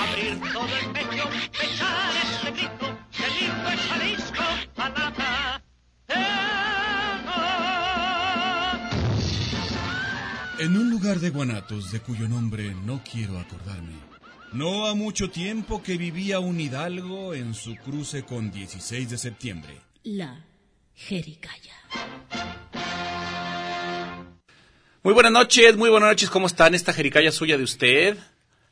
abrir todo el pecho, echar este grito, que lindo es Jalisco, palabra. En un lugar de Guanatos de cuyo nombre no quiero acordarme, no ha mucho tiempo que vivía un hidalgo en su cruce con 16 de septiembre. La Jericaya. Muy buenas noches, muy buenas noches, ¿cómo están? Esta jericaya suya de usted.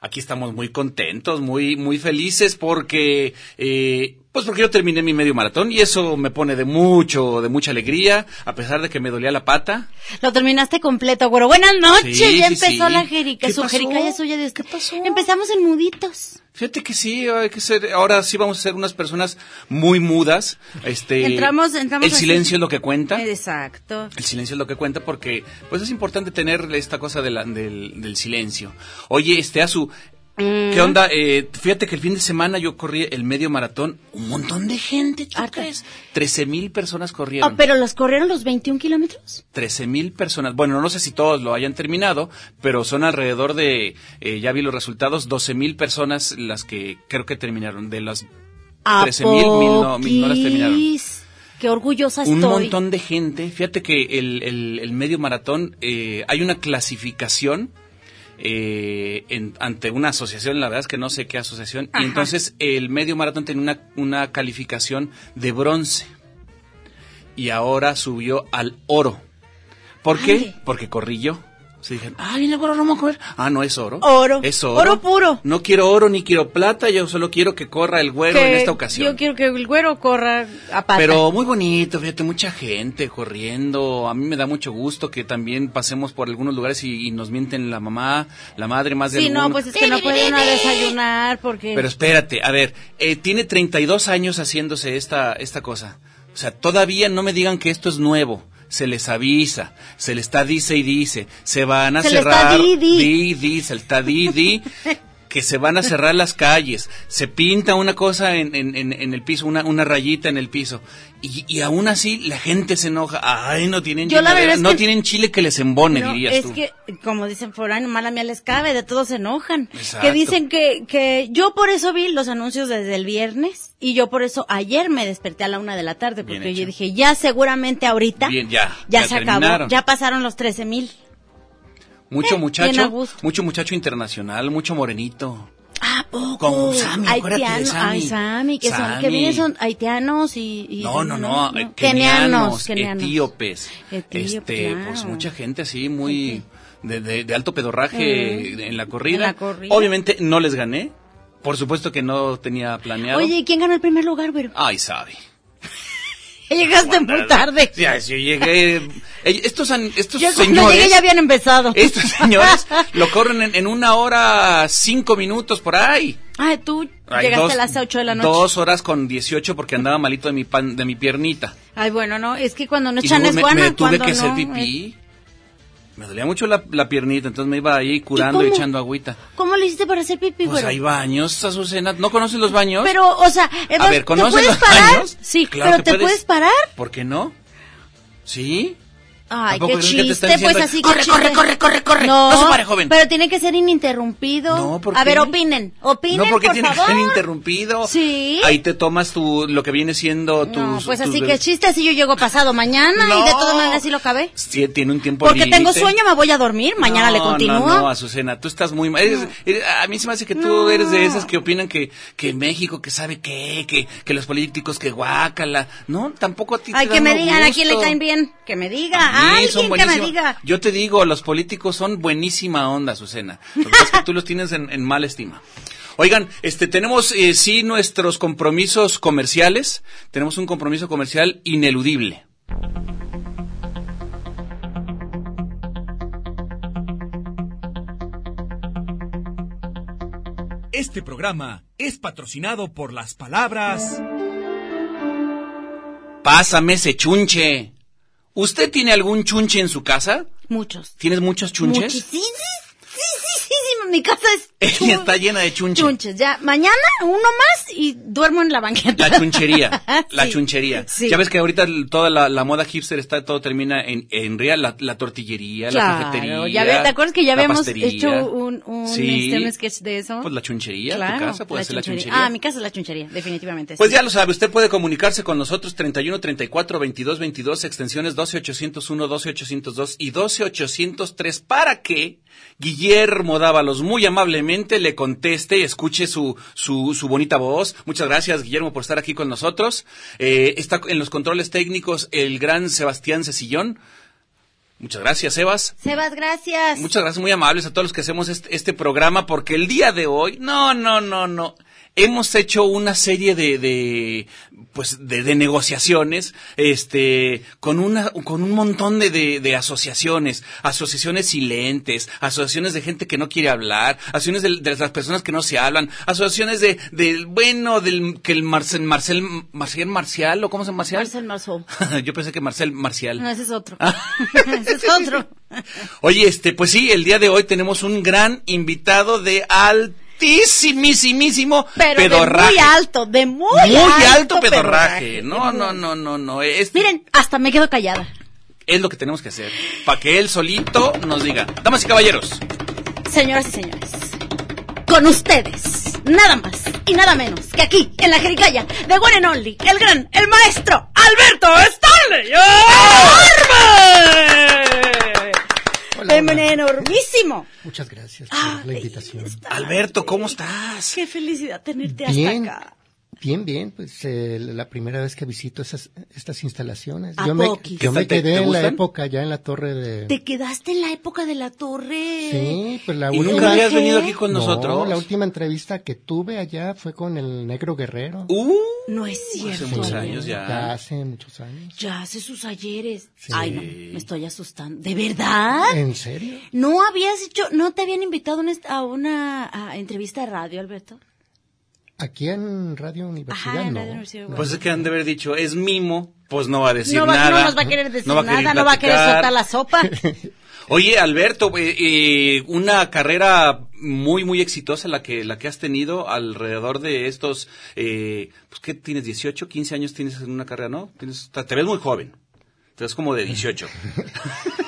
Aquí estamos muy contentos, muy, muy felices porque, eh, pues porque yo terminé mi medio maratón y eso me pone de mucho, de mucha alegría, a pesar de que me dolía la pata. Lo terminaste completo, güero. Buenas noches, Sí, ya sí, empezó sí. la Jerica, ¿Qué su? Jericaya suya de. ¿Qué pasó? Empezamos en muditos. Fíjate que sí, hay que ser, ahora sí vamos a ser unas personas muy mudas. Este, Entramos- entramos el así. silencio es lo que cuenta. Exacto. El silencio es lo que cuenta porque pues es importante tener esta cosa de la- del, del silencio. Oye, este Azu. ¿Qué onda? Eh, fíjate que el fin de semana yo corrí el medio maratón, un montón de gente, ¿tú crees? 13 mil personas corrieron. Oh, pero los corrieron los 21 kilómetros. 13 mil personas. Bueno, no sé si todos lo hayan terminado, pero son alrededor de, eh, ya vi los resultados, 12 mil personas las que creo que terminaron. De las ¿A 13 mil, no, mil no las terminaron. Qué orgullosa un estoy. montón de gente. Fíjate que el, el- el medio maratón, eh, hay una clasificación eh, en- ante una asociación, la verdad es que no sé qué asociación, Ajá. y entonces el medio maratón tiene una, una calificación de bronce y ahora subió al oro. ¿Por qué? Porque corrí yo. Se dijeron, ah, viene el a comer. Ah, no, es oro. Oro. Es oro. Oro puro. No quiero oro ni quiero plata, yo solo quiero que corra el güero Que en esta ocasión. Yo quiero que el güero corra a pata. Pero muy bonito, fíjate, mucha gente corriendo. A mí me da mucho gusto que también pasemos por algunos lugares y, y nos mienten la mamá, la madre, más de Sí, no, pues es que no puede uno desayunar porque... Pero espérate, a ver, eh, tiene 32 años haciéndose esta, esta cosa. O sea, todavía no me digan que esto es nuevo. Se les avisa, se les está dice y dice, se van a Se cerrar, di, di. di, se le está di, di, que se van a cerrar las calles, se pinta una cosa en, en, en, el piso, una, una rayita en el piso, y, y aún así la gente se enoja, ay, no tienen, Yo es no tienen chile que les embone, No, dirías es tú. que, como dicen por ahí, mala mía les cabe, de todos se enojan. Exacto. Que dicen que, que yo por eso vi los anuncios desde el viernes y yo por eso ayer me desperté a la una de la tarde porque yo dije, ya seguramente ahorita Bien, ya, ya, ya se acabó, terminaron. ya pasaron los 13 mil. Mucho a muchacho, mucho muchacho internacional, mucho morenito. ¿A poco? Como Sammy, acuérdate de Haitiano- Sammy. Ay, Sammy, que son, que Sammy. vienen son haitianos y... y- No, no, no, eh, Kenianos, kenianos, kenianos. etíopes, Etíope, este, claro. pues mucha gente así muy de, de- de alto pedorraje en la corrida. En la corrida. Obviamente no les gané, por supuesto que no tenía planeado. Oye, ¿y quién ganó el primer lugar, güero? Ay, sabe. Llegaste muy tarde. Ya, yo llegué. Estos, estos Yo señores. llegué ya habían empezado. Estos señores lo corren en, en una hora cinco minutos por ahí. Ay, tú Ay, llegaste dos- a las 8 de la noche. Dos horas con 18 porque andaba malito de mi pan, de mi piernita. Ay, bueno, no, es que cuando no echan es me, guana, me tuve que hacer no, pipí. Me dolía mucho la, la piernita, entonces me iba ahí curando y echando agüita. ¿Cómo le hiciste para hacer pipí, Pues güero? hay baños, Azucena. ¿No conoces los baños? Pero, o sea, eh, A ver, ¿te ¿conoces puedes los parar? baños? Sí, Claro pero ¿te puedes. puedes parar? ¿Por qué no? ¿Sí? Ay, ¿A qué chiste, pues así "Corre, que corre, chiste"? corre, corre, corre"? No, No se pare, joven. Pero tiene que ser ininterrumpido. No, ¿por A qué? ver, opinen. Opinen, no, porque por tiene que ser interrumpido. Sí. Ahí te tomas tu, lo que viene siendo tus... No, pues así que chiste, así yo llego pasado mañana y de todas maneras sí lo acabé. Sí, tiene un tiempo Porque tengo sueño, me voy a dormir, mañana le continúo. No, no, Azucena, tú estás muy mal. A mí se me hace que tú eres de esas que opinan que, que México, que sabe qué, que, que los políticos, que guácala. No, tampoco a ti Ay, te que me digan a quién le caen bien. Que me diga. Alguien son que me buenísimos. diga. Yo te digo, los políticos son buenísima onda, Azucena. Lo que pasa es que tú los tienes en, en mala estima. Oigan, este, tenemos eh, sí nuestros compromisos comerciales. Tenemos un compromiso comercial ineludible. Este programa es patrocinado por las palabras Pásame ese chunche. ¿Usted tiene algún chunche en su casa? Muchos. ¿Tienes muchos chunches? Muchísimos. mi casa es está llena de chunche. chunches. Ya, mañana uno más y duermo en la banqueta. La chunchería, la Sí. chunchería. Sí. Ya ves que ahorita toda la, la moda hipster está, todo termina en, en real, la, la tortillería, la cafetería. ya ¿te acuerdas que ya habíamos pastería? hecho un, un, Sí. este, un sketch de eso? Pues la chunchería, Claro, tu casa puede la ser la chunchería. Ah, mi casa es la chunchería, definitivamente. Pues ya lo sabe, usted puede comunicarse con nosotros 31 34 22 22 extensiones 12 801, 12 802 y 12 803 para que Guillermo Dávalos muy amablemente le conteste y escuche su, su, su bonita voz. Muchas gracias, Guillermo, por estar aquí con nosotros. Eh, está en los controles técnicos el gran Sebastián Cecillón. Muchas gracias, Sebas. Sebas, gracias. Muchas gracias, muy amables a todos los que hacemos este, este programa, porque el día de hoy, no, no, no, no, hemos hecho una serie de, de pues, de, de negociaciones, este, con una, con un montón de, de, de asociaciones, asociaciones silentes, asociaciones de gente que no quiere hablar, asociaciones de, las personas que no se hablan, asociaciones de, del, bueno, del, que el Marcel, Marcel, Marcial Marcial, o cómo se llama Marcial? Marcel Marceau. Yo pensé que Marcel Marcial. No, ese es otro. Ah. ese es otro. Oye, este, pues sí, el día de hoy tenemos un gran invitado de altísimísimo Pero pedorraje. de muy alto, de muy, Muy alto, pedorraje. pedorraje. No, no, no, no, no. Es, Miren, hasta me quedo callada. es lo que tenemos que hacer. Para que él solito nos diga. Damas y caballeros. Señoras y señores, con ustedes, nada más y nada menos que aquí, en la Jericaya, de One and Only, el gran, el maestro, Alberto Stanley. ¡Enorme! Enormísimo. Muchas gracias por Ay, la invitación. está- Alberto, ¿cómo estás? Qué felicidad tenerte Bien, hasta acá. Bien, bien. Pues eh, la primera vez que visito esas, estas instalaciones. ¿A Yo me, yo me ¿Te- te quedé en la época ya en la torre de... Te quedaste en la época de la torre. Sí, pues la ¿Y última... nunca habías ¿Qué? venido aquí con No, nosotros? la última entrevista que tuve allá fue con el Negro Guerrero. Uh, No es cierto. hace muchos años Ya ya. hace muchos años. Ya hace sus ayeres. Sí. Ay, no, me estoy asustando. ¿De verdad? ¿En serio? ¿No habías hecho, no te habían invitado a una, a una a entrevista de radio, Alberto? Aquí en Radio Universidad Ajá, en no. Radio Universidad, no. Pues es que han de haber dicho, es mimo, pues no va a decir no, va, nada. no nos va a querer decir No va a querer nada, no va a querer soltar la sopa. Oye, Alberto, eh, eh, una carrera muy, muy exitosa la que, la que has tenido alrededor de estos, eh, pues, ¿qué tienes? ¿18, 15 años tienes en una carrera, no? Tienes, te ves muy joven. Te ves como de 18.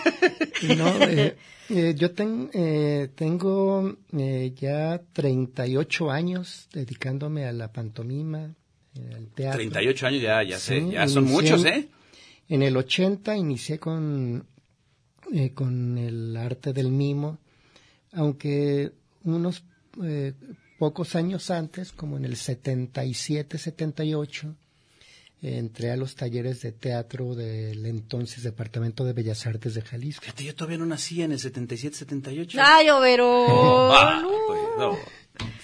No, eh, eh, yo ten- eh, tengo eh, ya 38 años dedicándome a la pantomima, eh, al teatro. 38 años ya, ya sé, Sí, ya son inicié muchos, ¿eh? En el 80 inicié con, eh, con el arte del mimo, aunque unos eh, pocos años antes, como en el 77, 78, eh, entré a los talleres de teatro del entonces Departamento de Bellas Artes de Jalisco. Fíjate, yo todavía no nací en el 77, 78. Ay, Overo. Ah, pues, no.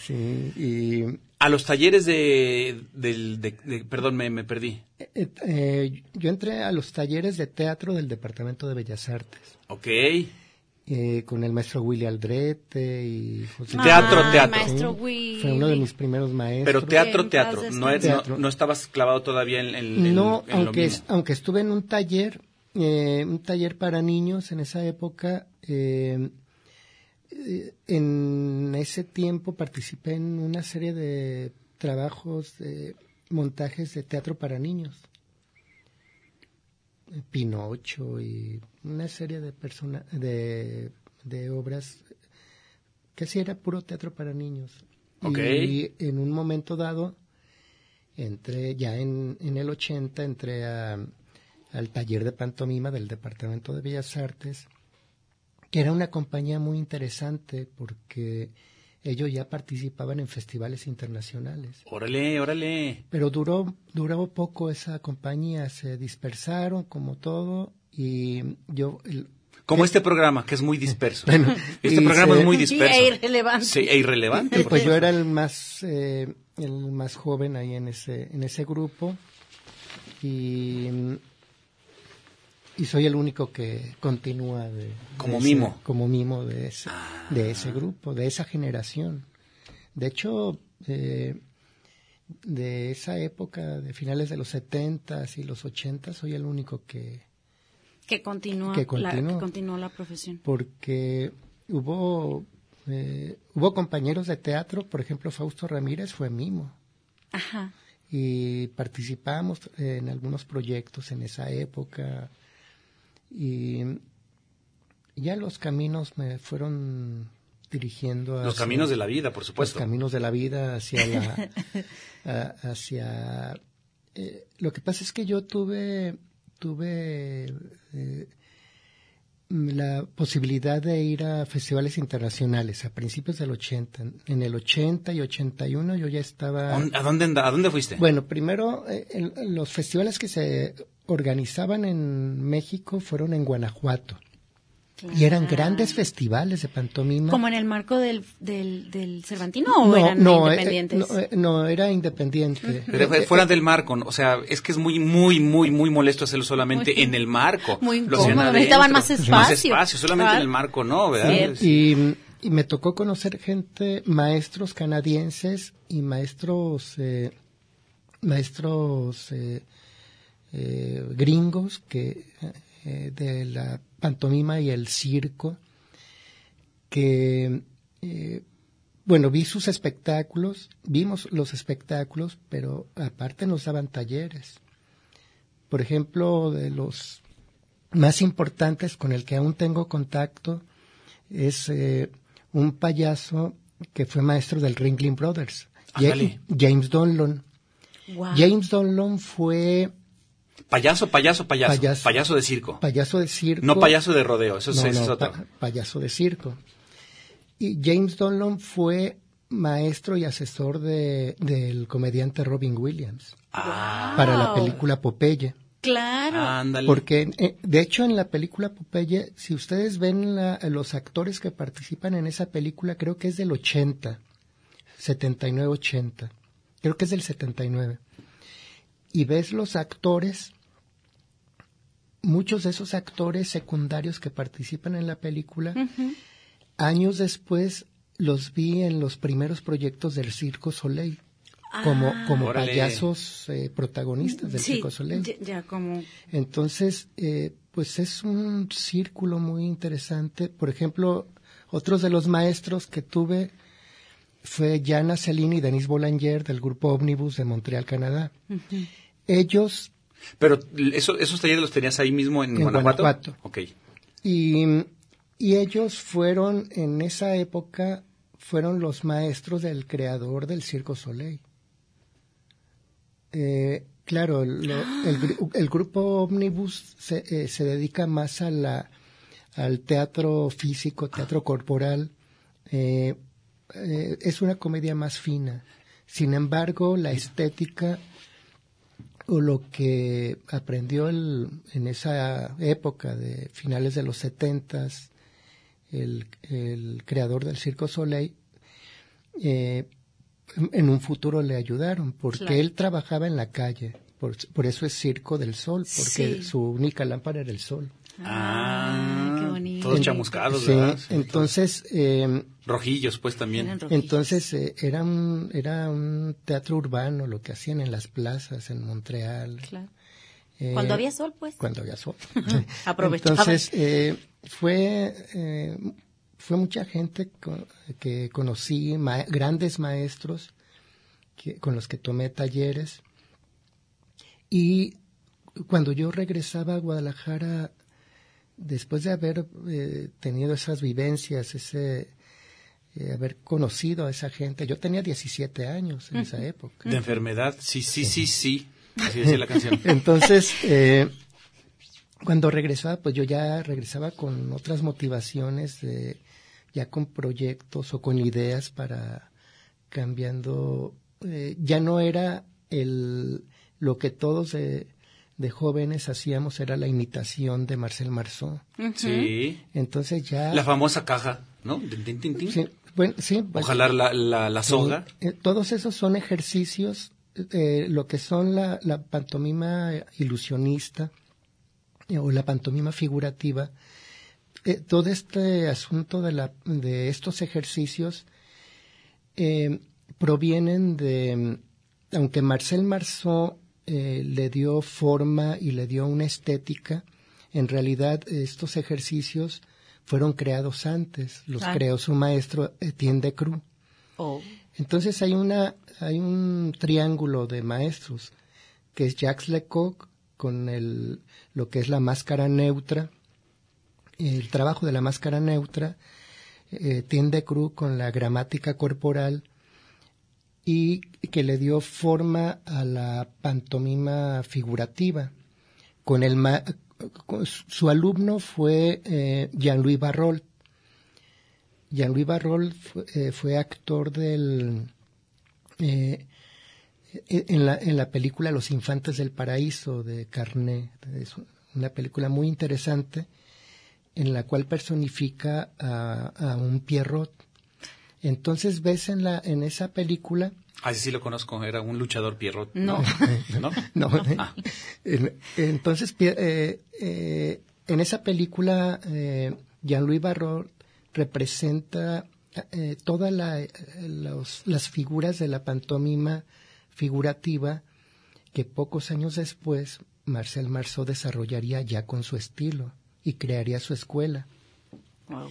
Sí, y A los talleres de, del, de, de- perdón, me, me perdí. eh, eh, yo entré a los talleres de teatro del Departamento de Bellas Artes. Ok. Eh, con el maestro Willy Aldrete y José Teatro, Ay, teatro. Maestro Sí, Willy. Fue uno de mis primeros maestros. Pero teatro, En teatro. No, es- no, Teatro. no estabas clavado todavía en, en- en- No, en lo aunque, mismo. es- aunque estuve en un taller, eh, un taller para niños en esa época, eh, eh, en ese tiempo participé en una serie de trabajos, de montajes de teatro para niños. Pinocho y una serie de persona, de, de obras que sí era puro teatro para niños. Ok. Y en un momento dado, entré ya en, en el 80, entré a- al taller de pantomima del Departamento de Bellas Artes, que era una compañía muy interesante porque ellos ya participaban en festivales internacionales. Órale, órale. Pero duró, duró poco esa compañía, se dispersaron como todo y yo... el- Como este programa, que es muy disperso. Bueno, este programa se- es muy Sí, disperso. e irrelevante. Sí, e irrelevante. y pues yo era el más, eh, el más joven ahí en ese, en ese grupo y, y soy el único que continúa de, Como de ese- mimo. como mimo de ese, de ese grupo, de esa generación. De hecho, eh, de esa época, de finales de los 70 y los 80, soy el único que, Que continúa, Que La, continúa. que continúa la profesión. porque hubo eh, hubo compañeros de teatro, por ejemplo, Fausto Ramírez fue mimo Ajá. y participamos en algunos proyectos en esa época y ya los caminos me fueron dirigiendo Los caminos de la vida, por los supuesto. caminos de la vida hacia la a- hacia eh, lo que pasa es que yo tuve tuve eh, la posibilidad de ir a festivales internacionales a principios del 80 en el 80 y 81 yo ya estaba ¿A dónde, anda- ¿A dónde fuiste? bueno, primero, eh, los festivales que se organizaban en México fueron en Guanajuato. Y eran Claro. grandes festivales de pantomima. ¿Como en el marco del, del, del Cervantino o no, eran no, eh, independientes? no, eh, no, era independiente. Pero fue fuera del marco, ¿no? o sea, es que es muy, muy, muy, muy molesto hacerlo solamente Muy- en el marco. muy incómodo, necesitaban más Más espacio. espacio, solamente en Claro. el marco, ¿no? ¿verdad? Y, y me tocó conocer gente, maestros canadienses y maestros, eh, maestros eh, eh, gringos que eh, de la pantomima y el circo, que eh, bueno, vi sus espectáculos, vimos los espectáculos, pero aparte nos daban talleres. Por ejemplo, de los más importantes con el que aún tengo contacto es eh, un payaso que fue maestro del Ringling Brothers. James Donlon. James Donlon fue Payaso, payaso, payaso, Payaso. payaso. de circo. payaso de circo. No payaso de rodeo, eso, es- No, eso es no, otro. pa- payaso de circo. Y James Donlon fue maestro y asesor de, del comediante Robin Williams Ah, para la película Popeye. Claro. ándale. Porque, eh, de hecho, en la película Popeye, si ustedes ven la- los actores que participan en esa película, creo que es del 80, 79-80. Creo que es del 79. Y ves los actores, muchos de esos actores secundarios que participan en la película, años después los vi en los primeros proyectos del Circo Soleil. Como, como Órale. payasos eh, protagonistas del sí, Circo Soleil. ya, ya como... Entonces, eh, pues es un círculo muy interesante. Por ejemplo, otros de los maestros que tuve fue Jana Cellini y Denise Boulanger del grupo Omnibus de Montreal, Canadá. Ellos Pero eso, esos talleres los tenías ahí mismo en, En Guanajuato. Guanajuato. Ok. y, y ellos fueron en esa época fueron los maestros del creador del Circo Soleil. Eh, claro, lo- el, gru- el grupo Omnibus se, eh, se dedica más a la, al teatro físico, teatro corporal. Eh, eh, es una comedia más fina. Sin embargo, la estética o lo que aprendió el- en esa época de finales de los setentas el, el creador del Circo Soleil eh, en- un futuro le ayudaron porque Claro. él trabajaba en la calle por, por eso es Circo del Sol porque Sí. su única lámpara era el sol Ah, qué bonito. Todos chamuscados, Sí, ¿verdad? Sí, entonces eh, Rojillos, pues también. Eran rojillos. entonces eh, era un era un teatro urbano lo que hacían en las plazas en Montreal Claro. Eh, Cuando había sol, pues. cuando había sol. Aprovechaban. Entonces, eh, fue, eh, fue mucha gente que conocí, ma- grandes maestros que, con los que tomé talleres. Y cuando yo regresaba a Guadalajara, después de haber eh, tenido esas vivencias, ese eh, haber conocido a esa gente, yo tenía 17 años en esa época. De enfermedad, sí, sí, sí, sí. Así decía la canción. Entonces, eh, cuando regresaba, pues yo ya regresaba con otras motivaciones, de, ya con proyectos o con ideas para cambiando. eh, ya no era el lo que todos de, de jóvenes hacíamos, era la imitación de Marcel Marceau. Sí. Entonces ya. La famosa caja, ¿no? Sí, bueno, sí, pues, Ojalá la, la, la soga. eh, todos esos son ejercicios, eh, lo que son la, la pantomima ilusionista eh, o la pantomima figurativa. eh, todo este asunto de, la, de estos ejercicios eh, provienen de, aunque Marcel Marceau eh, le dio forma y le dio una estética, en realidad estos ejercicios fueron creados antes. Los Ah. creó su maestro Etienne de Cruz. Oh. Entonces hay una hay un triángulo de maestros que es Jacques Lecoq con el lo que es la máscara neutra, el trabajo de la máscara neutra, eh, Etienne de Cruz con la gramática corporal y que le dio forma a la pantomima figurativa. Con el ma- su alumno fue eh, Jean-Louis Barrol. Jean-Louis Barrol fue, eh, fue actor del eh, en la, en la película Los Infantes del Paraíso de Carné. Es una película muy interesante en la cual personifica a, a un Pierrot. Entonces ves en, la, en esa película Ah, sí, sí lo conozco, era un luchador Pierrot. No. ¿No? No, Ah. en- entonces, eh, eh, en esa película, eh, Jean-Louis Barrault representa eh, todas la- eh, los- las figuras de la pantomima figurativa que pocos años después Marcel Marceau desarrollaría ya con su estilo y crearía su escuela. Wow.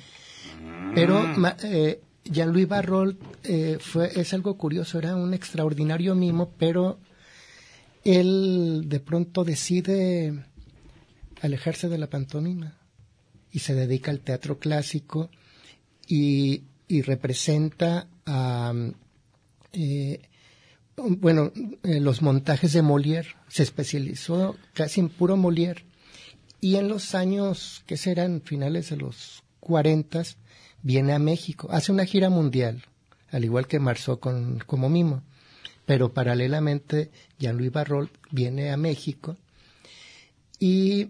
Pero ma- eh, Jean-Louis Barrault eh, fue, es algo curioso, era un extraordinario mimo, pero él de pronto decide alejarse de la pantomima y se dedica al teatro clásico y, y representa a, eh, bueno, eh, los montajes de Molière. Se especializó casi en puro Molière. Y en los años, que serán finales de los 40, viene a México. Hace una gira mundial, al igual que Marceau con, como mimo. Pero paralelamente, Jean-Louis Barrault viene a México y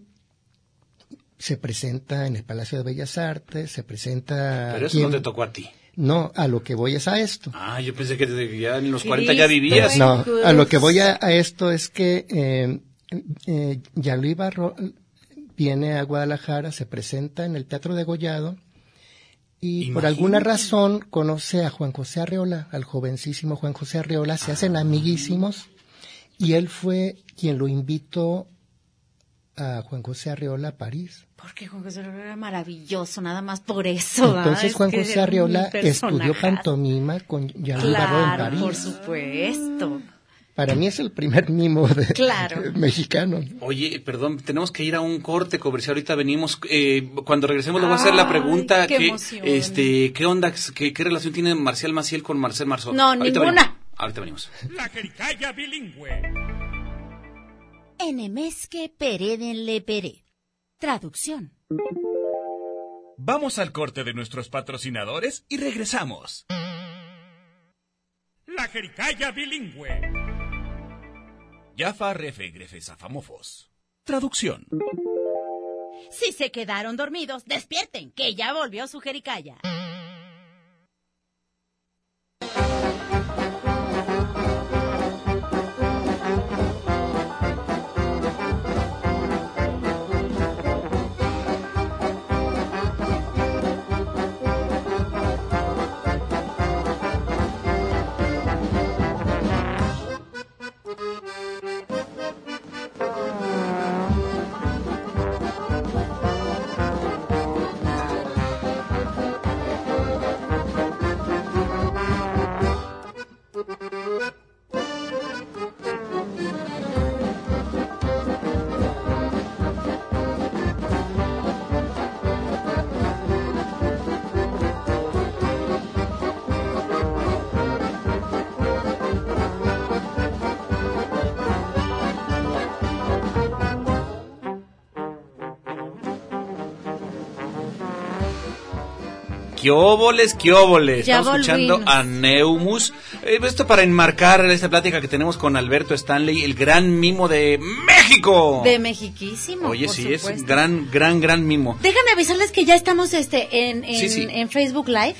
se presenta en el Palacio de Bellas Artes, se presenta... Pero eso no te tocó a ti. No, a lo que voy es a esto. Ah, yo pensé que desde ya en los Cristo. 40 ya vivías. No, a lo que voy a, a esto es que eh, eh, Jean-Louis Barrault viene a Guadalajara, se presenta en el Teatro de Gollado y por alguna razón conoce a Juan José Arreola, al jovencísimo Juan José Arreola, se hacen amiguísimos y él fue quien lo invitó a Juan José Arreola a París. Porque Juan José Arreola era maravilloso, nada más por eso. ¿ah? Entonces Es Juan José Arreola estudió pantomima con Jean-Louis Barrault en Claro, París. por supuesto. Para mí es el primer mimo de, Claro. mexicano. Oye, perdón, tenemos que ir a un corte comercial. Ahorita venimos. eh, cuando regresemos, le voy a hacer la pregunta: qué ¿qué, emoción. este, ¿qué onda, qué, qué relación tiene Marcial Maciel con Marcel Marceau? No, Ahorita ninguna. venimos. Ahorita venimos. La jericaya bilingüe. Enemesque peredenle pere. Traducción. Vamos al corte de nuestros patrocinadores y regresamos. La jericaya bilingüe. Yafa refe grefe zafamofos. Traducción. Si se quedaron dormidos, despierten, que ya volvió su jericaya. ¿Qué óboles, qué óboles? Ya Estamos escuchando volvimos. a Neumus. Eh, esto para enmarcar esta plática que tenemos con Alberto Stanley, el gran mimo de México. De Mexiquísimo. Oye, por sí, es supuesto. gran, gran, gran mimo. Déjame avisarles que ya estamos este en, en, Sí, sí. en Facebook Live.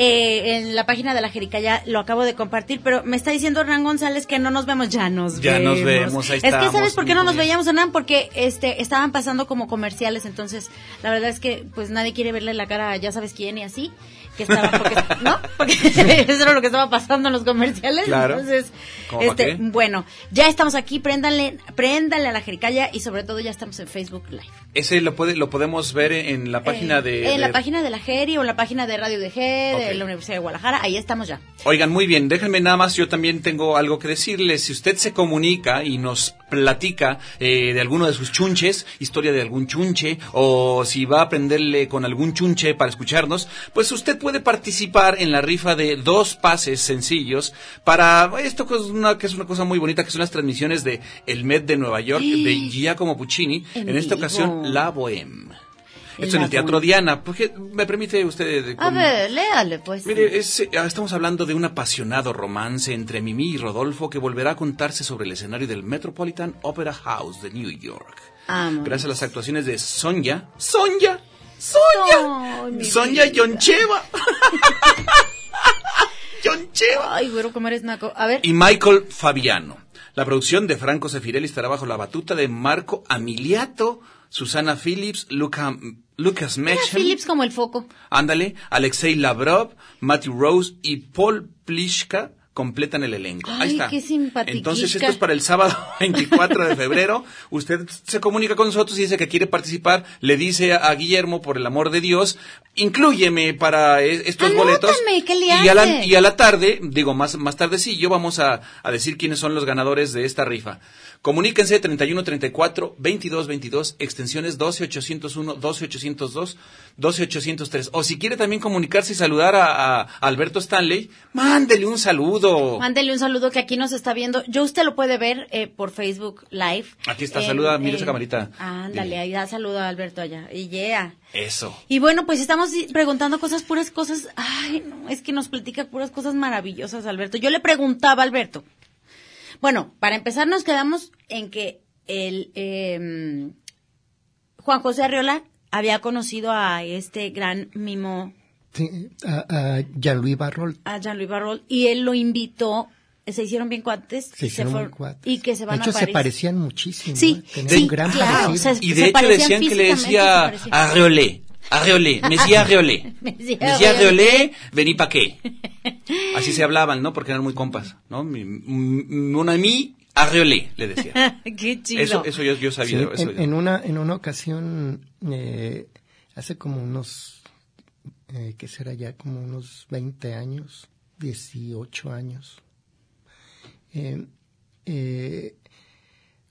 Eh, en la página de la Jericaya lo acabo de compartir, pero me está diciendo Hernán González que no nos vemos, ya nos Ya vemos. nos vemos, ahí Es que ¿sabes por qué no nos veíamos, Hernán? Porque este estaban pasando como comerciales, entonces la verdad es que pues nadie quiere verle la cara a ya sabes quién y así. Que estaba, porque, ¿no? Porque eso era lo que estaba pasando en los comerciales. Claro. Entonces, ¿Cómo pa' este, bueno, ya estamos aquí, préndanle, préndanle a la jericaya y sobre todo ya estamos en Facebook Live. Ese lo puede, lo podemos ver en la página Eh, de. En de- la página de la Geri o en la página de Radio de G, de Ok. la Universidad de Guadalajara, ahí estamos ya. Oigan, muy bien, déjenme nada más, yo también tengo algo que decirles. Si usted se comunica y nos platica eh, de alguno de sus chunches, historia de algún chunche, o si va a aprenderle con algún chunche para escucharnos, pues usted puede participar en la rifa de dos pases sencillos para esto que es una, que es una cosa muy bonita, que son las transmisiones de El Met de Nueva York, de Giacomo Puccini, en, En esta ocasión La Bohème. Esto en el Teatro. Diana, porque me permite usted... eh, A com- ver, léale pues. Mire, es, eh, estamos hablando de un apasionado romance entre Mimi y Rodolfo que volverá a contarse sobre el escenario del Metropolitan Opera House de New York. Vámonos. Gracias a las actuaciones de. ¡Sonja! Ay, mi ¡Sonja vida. Yoncheva! ¡Yoncheva! Ay, güero, cómo eres naco. A ver. Y Michael Fabiano. La producción de Franco Sefirelli estará bajo la batuta de Marco Amiliato, Susana Phillips, Luca, Lucas Mira, Mechem. Phillips como el foco. Ándale, Alexei Lavrov, Matthew Rose y Paul Plishka completan el elenco. Ahí está. qué. Entonces, esto es para el sábado 24 de febrero. Usted se comunica con nosotros y dice que quiere participar. Le dice a, Guillermo, por el amor de Dios, inclúyeme para eh, estos Anótame, boletos. ¿qué le y, a la, hace? y a la tarde, digo, más, más tardecillo, vamos a, a decir quiénes son los ganadores de esta rifa. Comuníquense 31 34 22 22 extensiones 12 801 12 802 12 803 o si quiere también comunicarse y saludar a, a Alberto Stanley, mándele un saludo. Mándele un saludo que aquí nos está viendo. Yo usted lo puede ver eh, por Facebook Live. Aquí está, En- saluda, mira en- esa camarita. Ándale, ahí da saludo a Alberto allá. Y yeah. Eso. Y bueno, pues estamos preguntando cosas, puras cosas. Ay, no, es que nos platica puras cosas maravillosas, Alberto. Yo le preguntaba a Alberto. Bueno, para empezar, nos quedamos en que el eh, Juan José Arriola había conocido a este gran mimo, Sí, a, a Jean-Louis Barrol. a Jean-Louis Barrol, y él lo invitó. Se hicieron bien cuates. Se y hicieron muy cuates. Y que se van de hecho, a se parecían muchísimo. Sí, ¿eh? Tenían sí, un gran claro, parecido. se- Y de se hecho decían que le decía parecían. Arreolé, Mesía Arreolé. Mesía Arreolé. Vení pa' qué. Así se hablaban, ¿no? Porque eran muy compas, ¿no? Mi, mi- un ami Arreolé, le decía. Qué chido. Eso, eso yo, yo Sí, sabía. eso en, en una, en una ocasión, eh, hace como unos, eh, ¿qué será ya? Como unos 20 años, 18 años. Eh, eh,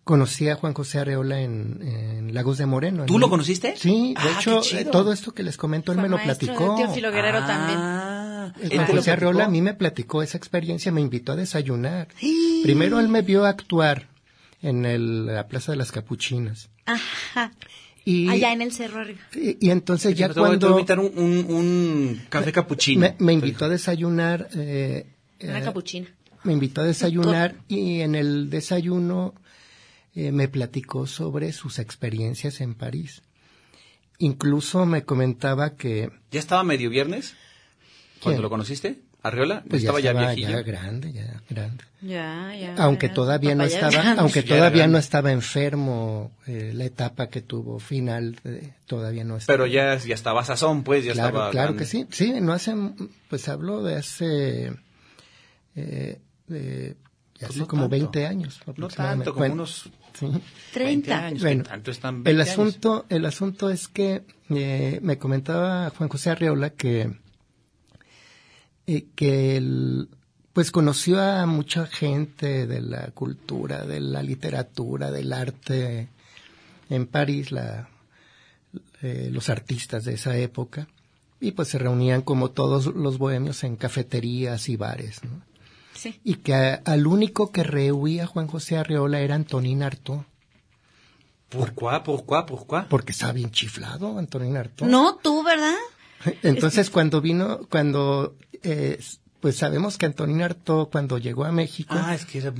conocí a Juan José Arreola en, en Lagos de Moreno. ¿Tú lo conociste? Sí, de Ah, hecho, qué chido. eh, todo esto que les comento, él Fue me lo maestro de platicó. Teófilo Guerrero también. Ah, ¿él Juan José Arreola a platicó? mí me platicó esa experiencia, me invitó a desayunar. Primero él me vio actuar en el- la Plaza de las Capuchinas. Ajá. Y, Allá en el cerro arriba. y, y entonces ya Te voy a- te voy a cuando invitar un, un, un café capuchino. me, me invitó a desayunar, eh, Una eh, capuchina. me invitó a desayunar y en el desayuno eh, me platicó sobre sus experiencias en París. Incluso me comentaba que ¿Ya estaba medio viernes? ¿Cuando ¿Quién? lo conociste? ¿Arriola? pues estaba ya estaba viejillo. ya grande, ya grande. Ya, ya. aunque ya, todavía no ya estaba, grande. aunque Ya todavía no estaba enfermo, eh, la etapa que tuvo final eh, todavía no estaba. Pero ya, ya estaba sazón, pues, ya claro, estaba. claro grande. que sí, sí, no hace, pues hablo de hace, eh, ya Pues hace no como tanto. 20 años. No tanto, como Bueno, unos sí. 30. 20 años. Bueno, ¿qué tanto están El 20 años? asunto, el asunto es que eh, me comentaba Juan José Arreola que, eh, que él, pues conoció a mucha gente de la cultura, de la literatura, del arte en París, la, eh, los artistas de esa época, y pues se reunían como todos los bohemios en cafeterías y bares, ¿no? Sí. Y que a- al único que rehuía Juan José Arreola era Antonín Artaud. ¿Pourquoi? ¿Pourquoi? ¿Pourquoi? Porque estaba bien chiflado, Antonín Artaud. No, tú, ¿verdad? Entonces, cuando vino, cuando, eh, pues sabemos que Antonín Artaud, cuando llegó a México, Ah, es que era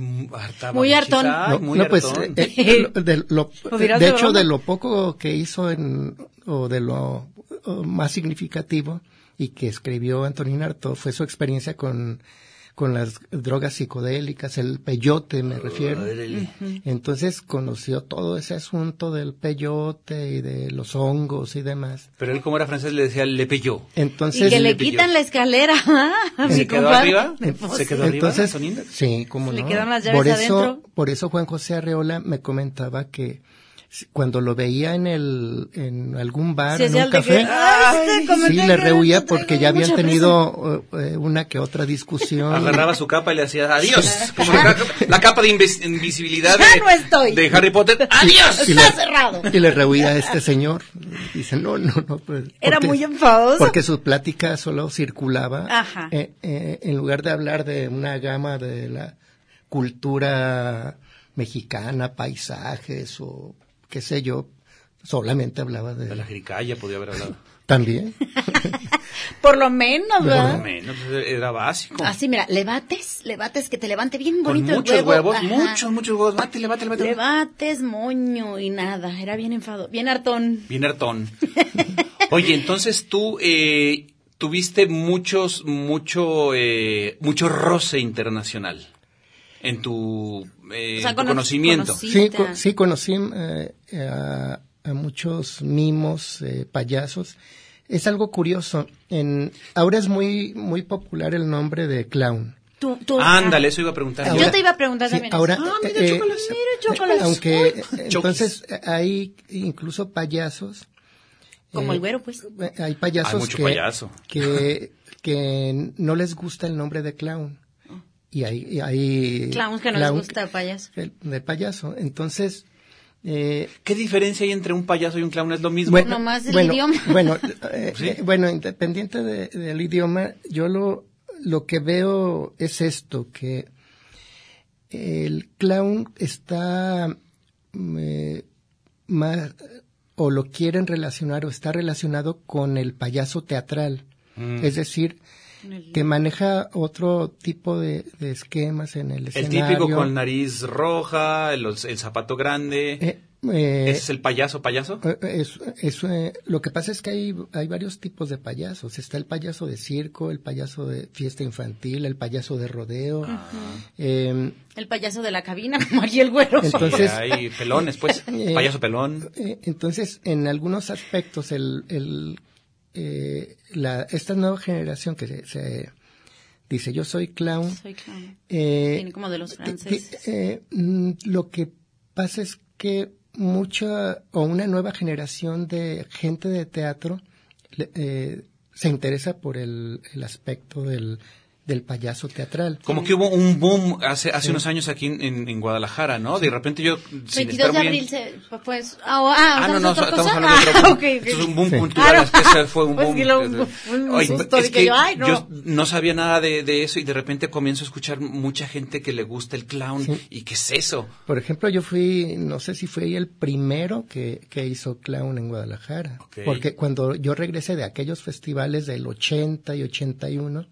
Muy hartón. No, muy no, pues, eh, eh, lo- de, lo- Lo dirás de de hecho, de lo poco que hizo en, o de lo o más significativo y que escribió Antonín Artaud fue su experiencia con, con las drogas psicodélicas, el peyote me refiero. Entonces conoció todo ese asunto del peyote y de los hongos y demás. Pero él como era francés le decía le peyó. Entonces, y que le le quitan la escalera. a ¿Se quedó compadre. arriba? ¿Se quedó arriba, Entonces, Antonino? sí, como Le no. quedaron las llaves por eso, adentro. por eso Juan José Arreola me comentaba que cuando lo veía en el en algún bar, Sí, en un café, que, "Ay, este sí le rehuía porque ya habían tenido eh, una que otra discusión. Agarraba su capa y le hacía adiós. Como la, la capa de invis- invisibilidad Ya de, no estoy. de Harry Potter. ¡Adiós! Y Está le- cerrado. Y le rehuía a este señor. Dice, no, no, no. pues, Era porque- muy enfadoso. Porque su plática solo circulaba. Ajá. eh, eh, en lugar de hablar de una gama de la cultura mexicana, paisajes o qué sé yo, solamente hablaba de... De la jericaya podía haber hablado. También. Por lo menos, Por lo ¿verdad? menos, era básico. Así, mira, levates, levates, que te levante bien Con bonito muchos el huevo. huevos, Ajá. muchos, muchos huevos. Mátele, mátele, mátele. Levates, moño y nada. Era bien enfado, bien hartón. Bien hartón. Oye, entonces tú eh, tuviste muchos, mucho, eh, mucho roce internacional en tu, eh, O sea, en tu cono- conocimiento. conocí- Sí, sí conocí eh, a, a muchos mimos, eh, payasos. Es algo curioso. En, ahora es muy, muy popular el nombre de clown. Tú, tú, Ándale, eso iba a preguntar. Yo Ahora- te iba a preguntar Sí, también. ahora, eso. Ah, mira, eh, chócalas. Mira, chócalas. Aunque, Ay, eh, entonces, eh, hay incluso payasos. Como eh, el güero, pues. eh, Hay payasos Hay mucho que, payaso. que, que no les gusta el nombre de clown. Y hay, y hay Clowns que no les gusta el payaso. el- de payaso. Entonces, eh, ¿Qué diferencia hay entre un payaso y un clown? Es lo mismo. bueno, Nomás el bueno, idioma. Bueno, eh, Sí. eh, bueno, independiente de- del idioma, yo lo, lo que veo es esto, que el clown está mm, eh, más, o lo quieren relacionar o está relacionado con el payaso teatral. Mm. Es decir, que maneja otro tipo de, de esquemas en el el escenario. típico con nariz roja, el, el zapato grande. Eh, eh, ¿Ese es el payaso, payaso? Eh, Es, es, eh, lo que pasa es que hay, hay varios tipos de payasos. Está el payaso de circo, el payaso de fiesta infantil, el payaso de rodeo. Eh, El payaso de la cabina, como aquí el güero. Entonces- hay pelones, pues. Eh, Payaso pelón. eh, entonces, en algunos aspectos, el, el, eh, la, esta nueva generación que se, se dice yo soy clown, Soy clown. eh, Viene como de los franceses. ti- eh, mm, lo que pasa es que mucha o una nueva generación de gente de teatro eh, se interesa por el, el aspecto del, del payaso teatral. Como que hubo un boom hace, hace unos años aquí en, en- Guadalajara, ¿no? De repente yo, sin 22 estar de abril en- se, pues, ah, o- ah, Ah, no, ¿estamos no, otra estamos cosa? hablando de otro Ah, boom. ok, ok. Eso es un boom Sí. cultural, Ah, no. es que ese fue un Pues boom. que lo- fue un Oye, susto, es que yo, ay, no. yo no sabía nada de, de eso y de repente comienzo a escuchar mucha gente que le gusta el clown. Sí. ¿Y qué es eso? Por ejemplo, yo fui, no sé si fui el primero que, que hizo clown en Guadalajara. Ok. Porque cuando yo regresé de aquellos festivales del 80 y 81,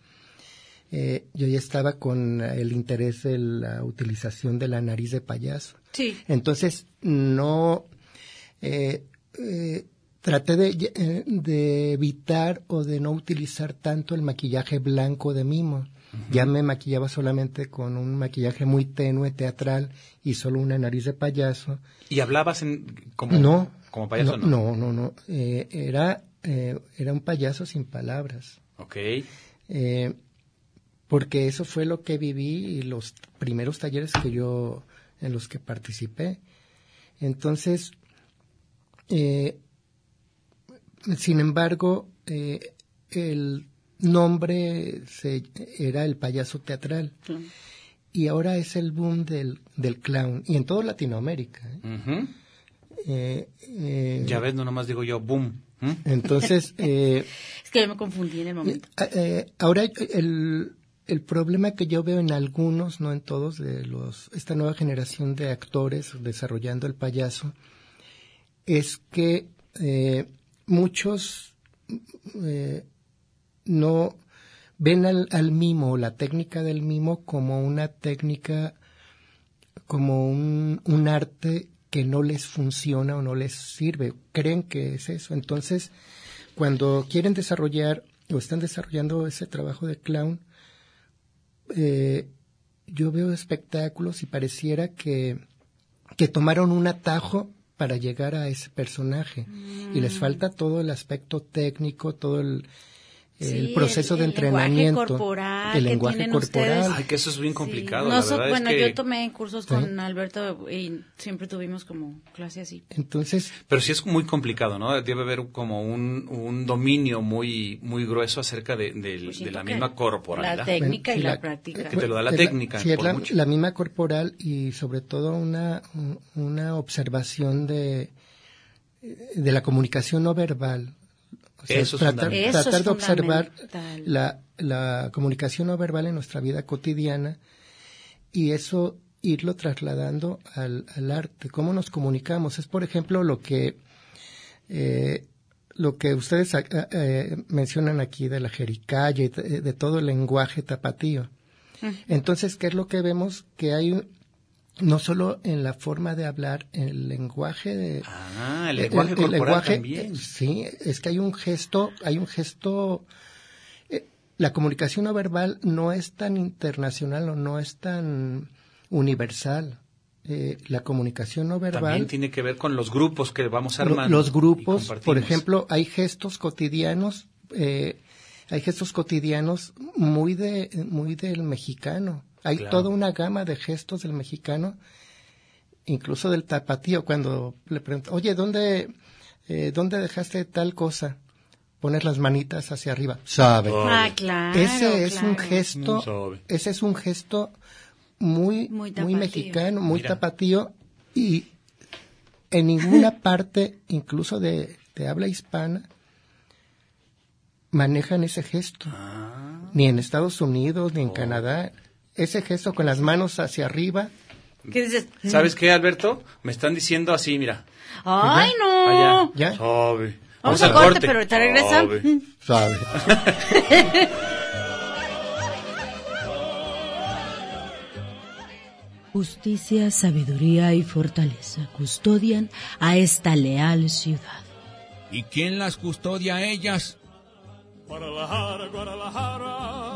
eh, yo ya estaba con el interés de la utilización de la nariz de payaso. Sí. Entonces, no eh, eh, traté de, eh, de evitar o de no utilizar tanto el maquillaje blanco de mimo. Ya me maquillaba solamente con un maquillaje muy tenue, teatral y solo una nariz de payaso. ¿Y hablabas en, como, no. como payaso? no, no, no. no. Eh, era, eh, era un payaso sin palabras. Ok. Eh, porque eso fue lo que viví y los primeros talleres que yo en los que participé. Entonces, eh, sin embargo, eh, el nombre se, era el payaso teatral y ahora es el boom del, del clown y en toda Latinoamérica. ¿eh? Eh, eh, Ya ves, no nomás digo yo, boom. ¿Mm? Entonces, eh, Es que yo me confundí en el momento. Eh, eh, ahora el, el problema que yo veo en algunos, no en todos, de los esta nueva generación de actores desarrollando el payaso, es que eh, muchos eh, no ven al, al mimo, la técnica del mimo, como una técnica, como un, un arte que no les funciona o no les sirve. Creen que es eso. Entonces, cuando quieren desarrollar o están desarrollando ese trabajo de clown, eh, yo veo espectáculos y pareciera que, que tomaron un atajo para llegar a ese personaje. Y les falta todo el aspecto técnico, todo el, el Sí, proceso el- de el entrenamiento, lenguaje corporal el que lenguaje tienen corporal. ustedes. Ay, que eso es bien complicado. Sí. la Noso- verdad bueno, es que... yo tomé cursos con Alberto y siempre tuvimos como clase así. Entonces, Pero sí es muy complicado, ¿no? Debe haber como un, un dominio muy muy grueso acerca de, del- Pues de la misma corporalidad. La técnica y la, la- práctica. Que te lo da la técnica, sí, es por la, mucho. la misma corporal y sobre todo una, un- una observación de, de la comunicación no verbal. O Eso es tratar, fundamental. Eso es tratar de observar la, la comunicación no verbal en nuestra vida cotidiana y eso irlo trasladando al, al arte. ¿Cómo nos comunicamos? Es, por ejemplo, lo que eh, lo que ustedes ah, eh, mencionan aquí de la jericaya y de, de todo el lenguaje tapatío. Entonces, ¿qué es lo que vemos? Que hay un- no solo en la forma de hablar, en el lenguaje de, Ah, el lenguaje corporal lenguaje, también. eh, Sí, es que hay un gesto, hay un gesto. eh, la comunicación no verbal no es tan internacional o no es tan universal. Eh, la comunicación no verbal. También tiene que ver con los grupos que vamos armando. Los grupos, por ejemplo, hay gestos cotidianos, eh, hay gestos cotidianos muy de muy del mexicano. Hay Claro. toda una gama de gestos del mexicano, incluso del tapatío. Cuando le pregunto, oye, ¿dónde eh, dónde dejaste tal cosa? Poner las manitas hacia arriba. Sabe. Ah, claro. ese es un gesto, Muy suave. ese es un gesto muy, Muy muy, mexicano, muy Mira. tapatío y en ninguna parte, incluso de, de habla hispana, manejan ese gesto. Ah. Ni en Estados Unidos, Oh. ni en Canadá. Ese gesto con las manos hacia arriba. ¿Qué dices? ¿Sabes qué, Alberto? Me están diciendo así, mira. ¡Ay, no! Allá. ¿Ya? Suave. Vamos a corte, pero ahorita regresa. Sabe. Justicia, sabiduría y fortaleza custodian a esta leal ciudad. ¿Y quién las custodia a ellas? Guadalajara, Guadalajara.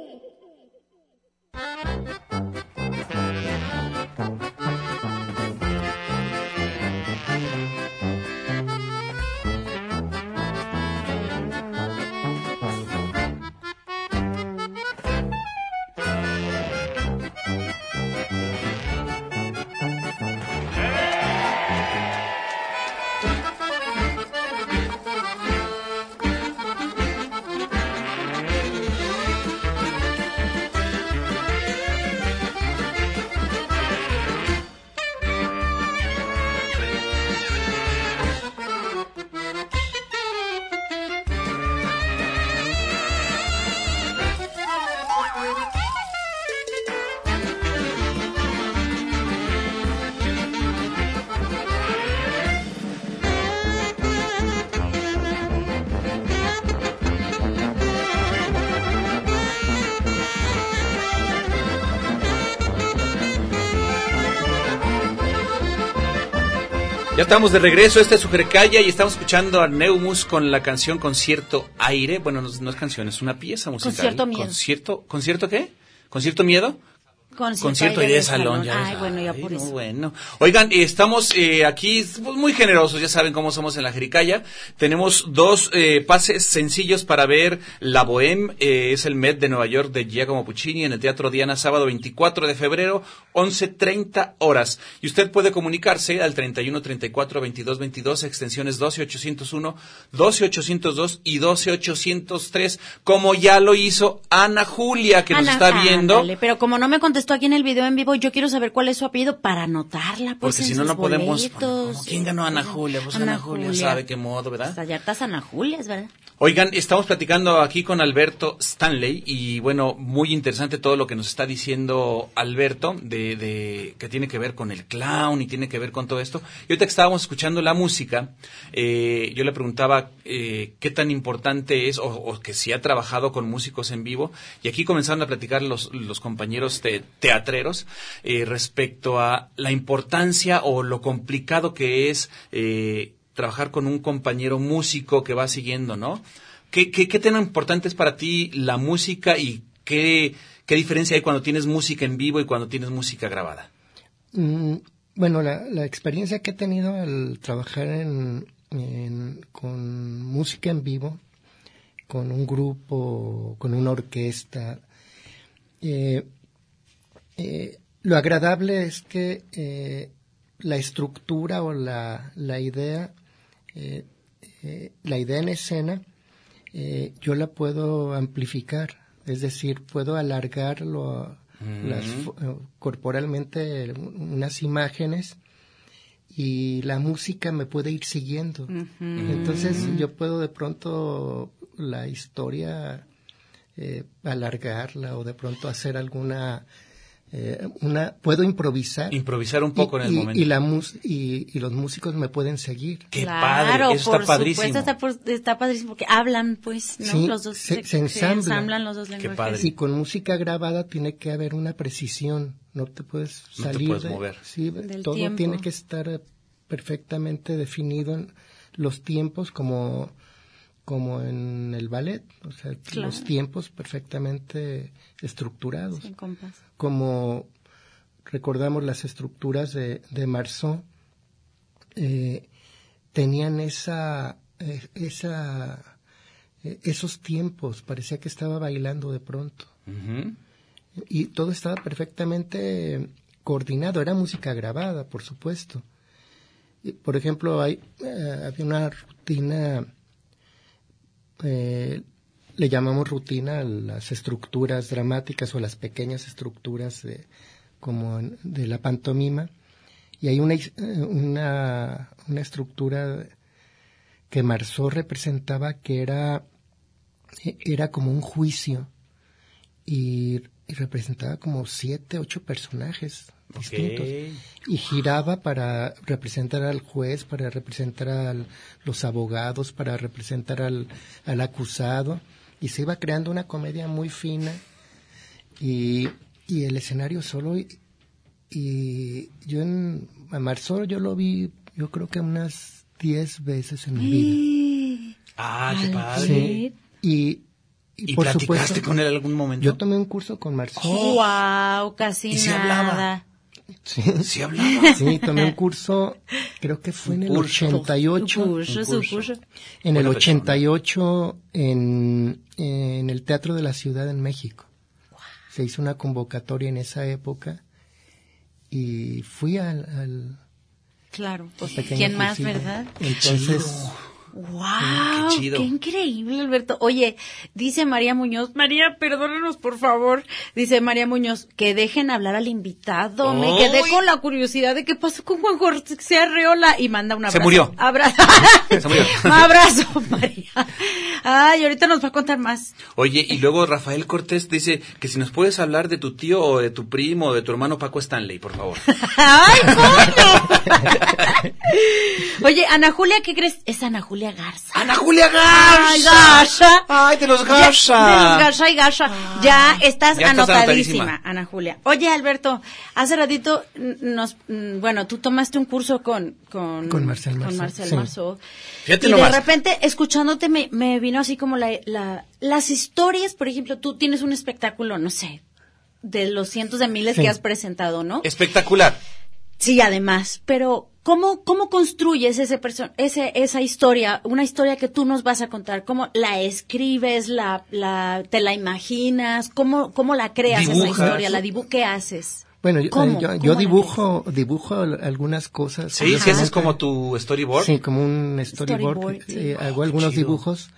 Ya estamos de regreso, esta es su Jericaya y estamos escuchando a Neumus con la canción Concierto Aire. Bueno, no, es- no es canción, es una pieza musical. Concierto Miedo. ¿Concierto, ¿concierto qué? ¿Concierto Miedo? Concierto, Concierto aire y de salón. ya Ay, bueno, ya Ay, por no, eso. bueno. Oigan, eh, estamos eh, aquí pues, muy generosos, ya saben cómo somos en la Jericaya. Tenemos dos eh, pases sencillos para ver La Bohème, eh, es el Met de Nueva York de Giacomo Puccini en el Teatro Diana, sábado 24 de febrero, 11.30 horas. Y usted puede comunicarse al 31 34 22 22, extensiones 12 801, 12 802 y 12 803, como ya lo hizo Ana Julia, que nos Ana, está viendo. ándale, pero como no me contestó contestó aquí en el video en vivo, yo quiero saber cuál es su apellido para anotarla, pues, Porque en si no, no podemos. como, ¿Quién ganó Ana Julia? Pues Ana, Julia, sabe qué modo, ¿verdad? Hasta ya estás Ana Julia, es verdad. Oigan, estamos platicando aquí con Alberto Stanley y bueno, muy interesante todo lo que nos está diciendo Alberto de, de que tiene que ver con el clown y tiene que ver con todo esto. Y ahorita que estábamos escuchando la música, eh, yo le preguntaba eh, qué tan importante es o, o que si ha trabajado con músicos en vivo y aquí comenzaron a platicar los, los compañeros te- teatreros eh, respecto a la importancia o lo complicado que es eh, trabajar con un compañero músico que va siguiendo, ¿no? ¿Qué, qué, tan importante es para ti la música y qué, qué diferencia hay cuando tienes música en vivo y cuando tienes música grabada? Mm, Bueno, la, la experiencia que he tenido al trabajar en- con música en vivo, con un grupo, con una orquesta, eh, eh, lo agradable es que eh, la estructura o la, la idea, eh, eh, la idea en escena, eh, yo la puedo amplificar, es decir, puedo alargarlo las corporalmente unas imágenes y la música me puede ir siguiendo. Entonces yo puedo de pronto la historia eh, alargarla o de pronto hacer alguna eh, una puedo improvisar Improvisar un poco y, en el y- momento. y la mus- y, y los músicos me pueden seguir Qué claro, padre, eso por está padrísimo. supuesto, está, por- está padrísimo porque hablan, pues, ¿no? Sí, los dos se- se ensamblan. los dos Qué lenguajes. padre. y con música grabada tiene que haber una precisión no te puedes No te salir puedes de- mover. sí, Del todo tiempo. tiene que estar perfectamente definido en los tiempos como como en el ballet o sea Claro. los tiempos perfectamente estructurados compás. como recordamos las estructuras de, de Marceau, eh, tenían esa, eh, esa, eh, esos tiempos, parecía que estaba bailando de pronto. Y todo estaba perfectamente coordinado, era música grabada, por supuesto. Y, Por ejemplo, hay, eh, había una rutina, eh, le llamamos rutina a las estructuras dramáticas o las pequeñas estructuras de, como de la pantomima, y hay una, una, una estructura que Marceau representaba que era, era como un juicio y, y representaba como siete, ocho personajes distintos. Y giraba para representar al juez, para representar a los abogados, para representar al, al acusado. Y se iba creando una comedia muy fina. Y, y el escenario solo. Y, y yo en a Marzor yo lo vi, yo creo que unas diez veces en mi vida. Ah, qué padre. Sí. Y, ¿Y, por platicaste supuesto, con él algún momento? yo tomé un curso con Marzor. Wow, casi ¿Y nada. hablaba? Sí. Sí hablaba. Sí, tomé un curso, creo que fue en el curso. 88. Su curso, su curso. curso. En el Buena persona. 88 en, en el Teatro de la Ciudad en México. Se hizo una convocatoria en esa época y fui al, al Claro, pues, ¿quién más, verdad? Entonces, ¡Wow! Qué chido. ¡Qué increíble, Alberto! Oye, dice María Muñoz, María, perdónanos, por favor. Dice María Muñoz, que dejen hablar al invitado. Me ¡Ay! quedé con la curiosidad de qué pasó con Juan José Arreola. Y manda un Se abrazo. murió. Abrazo. Se murió. Abrazo, María. Ay, ahorita nos va a contar más. Oye, y luego Rafael Cortés dice que si nos puedes hablar de tu tío o de tu primo o de tu hermano Paco Stanley, por favor. ¡Ay, coño! Ana Julia, ¿qué crees? Es Ana Julia Garza. ¡Ana Julia ¡Ay, Garza! ¡Ay, de los Ya- Garza! de los Garza y Garza. ya estás Ya estás anotadísima. Ana Julia. Oye, Alberto, hace ratito nos, mm, bueno, tú tomaste un curso con, con, Con Marcel con Marceau, Marcel sí. Marceau. Fíjate y nomás. de repente, escuchándote, me, me vino así como la, la, las historias, por ejemplo, tú tienes un espectáculo, no sé, de los cientos de miles Sí. que has presentado, ¿no? Espectacular. Sí, además, pero ¿cómo, cómo construyes ese ese, esa historia, una historia que tú nos vas a contar? ¿Cómo la escribes, la, la, te la imaginas? ¿Cómo, cómo la creas esa Dibujas. historia? ¿La dibu ¿Qué haces? bueno, yo, ¿Cómo? yo, ¿Cómo yo la dibujo, dibujo al- algunas cosas. Sí, sí, ese es como tu storyboard. Sí, como un storyboard. Storyboard, sí. eh, Oh, hago algunos chido. dibujos.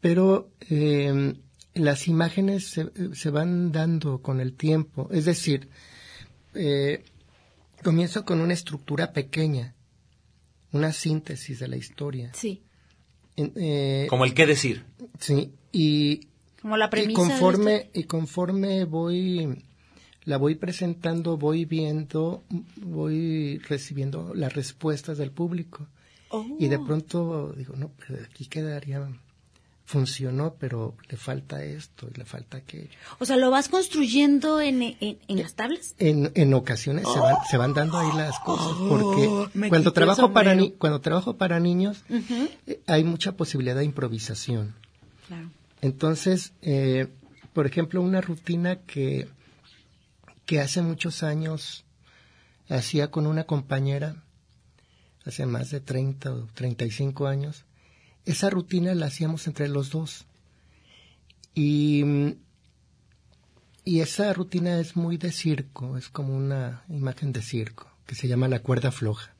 Pero eh, las imágenes se, se van dando con el tiempo. Es decir, eh, comienzo con una estructura pequeña, una síntesis de la historia. Sí. En- eh, Como el qué decir. sí, y, Como la y premisa. de conforme y conforme voy la voy presentando, voy viendo, voy recibiendo las respuestas del público. Y Oh. de pronto digo, no, pero aquí quedaría, funcionó, pero le falta esto y le falta aquello. O sea, lo vas construyendo en, en, en las tablas. En, en ocasiones se, van, se van dando ahí las cosas, Oh, porque cuando trabajo, para ni- cuando trabajo para niños eh, hay mucha posibilidad de improvisación. Claro. Entonces, eh, por ejemplo, una rutina que, que hace muchos años hacía con una compañera, hace más de 30 o 35 años, esa rutina la hacíamos entre los dos. Y, y esa rutina es muy de circo, es como una imagen de circo, que se llama la cuerda floja.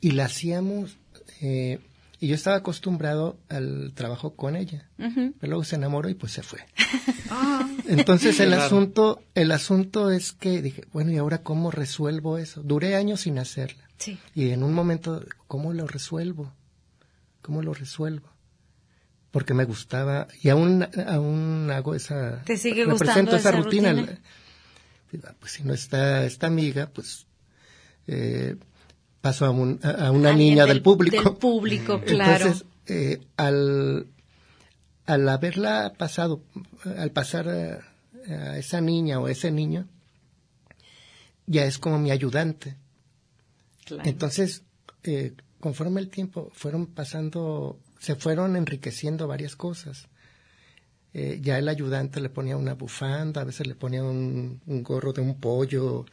Y la hacíamos, eh, y yo estaba acostumbrado al trabajo con ella. Pero luego se enamoró y pues se fue. Entonces el asunto, el asunto es que dije, bueno, ¿y ahora cómo resuelvo eso? Duré años sin hacerla. Sí. Y en un momento, ¿cómo lo resuelvo? ¿Cómo lo resuelvo? Porque me gustaba, y aún, aún hago esa... ¿Te sigue gustando esa, esa rutina. ah, Pues si no está esta amiga, pues eh, paso a, un- a- una Alguien niña del, público. Del público, claro. Entonces, eh, al, al haberla pasado, al pasar a, a esa niña o ese niño, ya es como mi ayudante. Claro. Entonces, eh, conforme el tiempo fueron pasando, se fueron enriqueciendo varias cosas. Eh, ya el ayudante le ponía una bufanda, a veces le ponía un, un gorro de un pollo,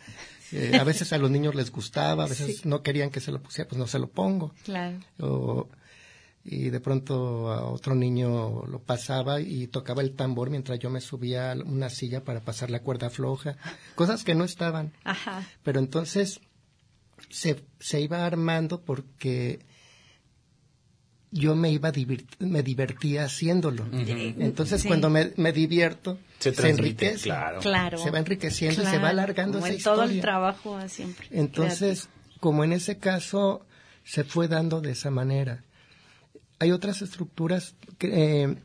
eh, a veces a los niños les gustaba, a veces no querían que se lo pusiera, pues no se lo pongo. Claro. O- y de pronto a otro niño lo pasaba y tocaba el tambor mientras yo me subía a una silla para pasar la cuerda floja, cosas que no estaban. Ajá. Pero entonces se, se iba armando porque yo me iba me divertía haciéndolo. Entonces Sí. cuando me, me divierto, Se enriquece. claro. Claro. Se va enriqueciendo y se va alargando como esa en todo el trabajo siempre. Entonces, como en ese caso se fue dando de esa manera. Hay otras estructuras que eh,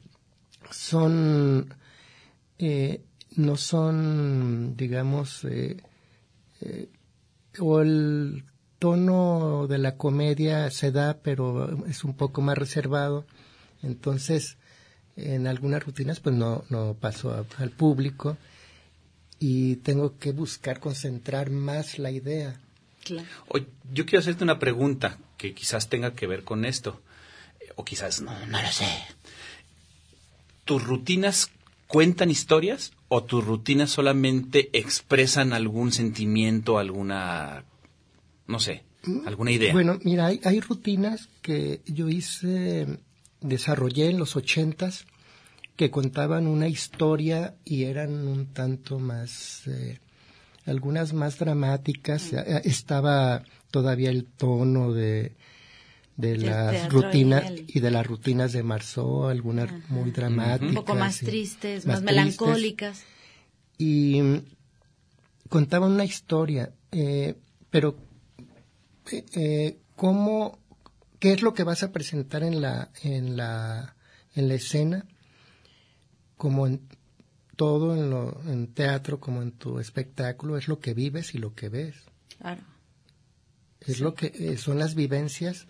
son, eh, no son, digamos, eh, eh, o el tono de la comedia se da, pero es un poco más reservado. Entonces, en algunas rutinas, pues no, no paso a- al público y tengo que buscar concentrar más la idea. Claro. Oye, yo quiero hacerte una pregunta que quizás tenga que ver con esto. Eh, O quizás no, no lo sé. ¿Tus rutinas cuentan historias o tus rutinas solamente expresan algún sentimiento, alguna, no sé, alguna idea? Bueno, mira, hay, hay rutinas que yo hice, desarrollé en los ochentas que contaban una historia y eran un tanto más, eh, algunas más dramáticas. Eh, Estaba todavía el tono de, de las rutinas y de las rutinas de Marceau, algunas muy dramáticas. Un poco más tristes, más, melancólicas. y mm, contaban una historia, eh, pero eh, cómo, qué es lo que vas a presentar en la en la en la escena, como en todo en lo en teatro como en tu espectáculo es lo que vives y lo que ves, Claro. es lo que eh, son las vivencias.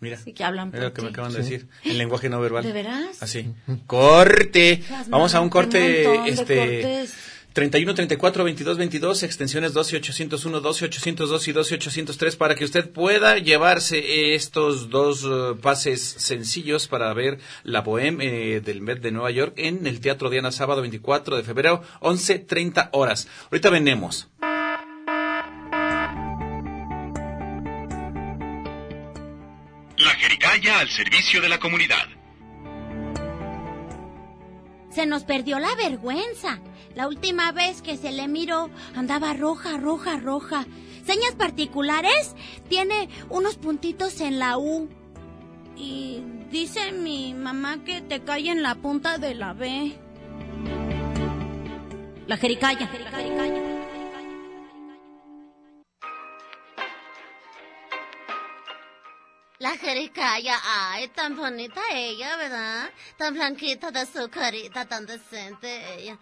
Mira, Sí, que hablan por lo que me acaban de decir. En lenguaje no verbal. ¿De veras? Así. Corte. Las Vamos a un corte, un de este... cortes. 31 34 22 22 extensiones 12 801 12 802 y 12 803 para que usted pueda llevarse estos dos eh, pases sencillos para ver la Bohème eh, del Met de Nueva York en el Teatro Diana sábado 24 de febrero 11:30 horas. Ahorita venemos. La Jericaya al servicio de la comunidad. Se nos perdió la vergüenza. La última vez que se le miró andaba roja, roja, roja. Señas particulares, tiene unos puntitos en la U. Y dice mi mamá que te cae en la punta de la B. La jericaya. La jericaya. Ay, tan bonita ella, ¿verdad? Tan blanquita de su carita, tan decente ella.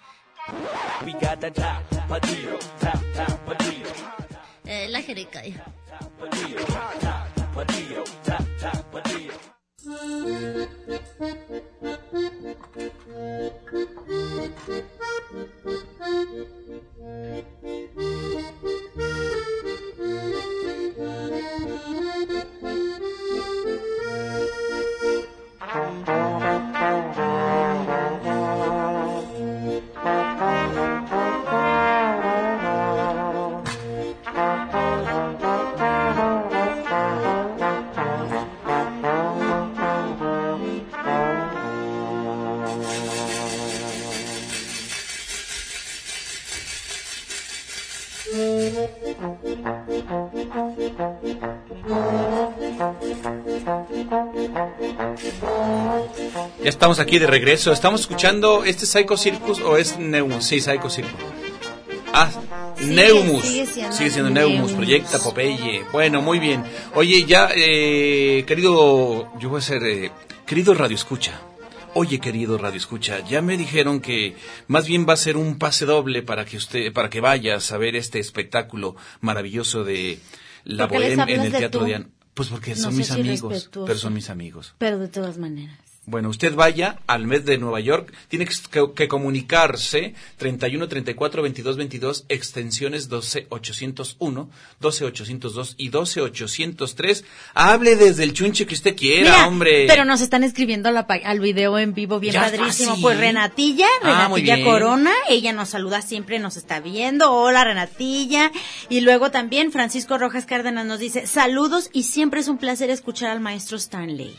Eh, la jericaya. Ya oh you. Estamos aquí de regreso. ¿Estamos escuchando este Psycho Circus o es Neumus? Sí, Psycho Circus. Ah, Neumus. sigue siendo Sigue siendo Neumus, Neumus. Proyecta Popeye. Bueno, muy bien. Oye, ya, eh, querido, yo voy a ser, eh, querido Radio Escucha. Oye, querido Radio Escucha, ya me dijeron que más bien va a ser un pase doble para que usted, para que vayas a ver este espectáculo maravilloso de La ¿Por qué les Bohème en el de Teatro tú? Diana. Pues porque No son mis si amigos, pero son mis amigos. Pero de todas maneras. Bueno, usted vaya al mes de Nueva York, tiene que, que- comunicarse 31 34 22 22 extensiones 12 801, 12 802 y 12 803. Hable desde el chunche que usted quiera, Mira, hombre. pero nos están escribiendo la pa- al video en vivo bien Ya padrísimo. sí. Pues Renatilla, Ah, Renatilla. Corona, ella nos saluda siempre, nos está viendo. Hola Renatilla. Y luego también Francisco Rojas Cárdenas nos dice, saludos y siempre es un placer escuchar al maestro Stanley.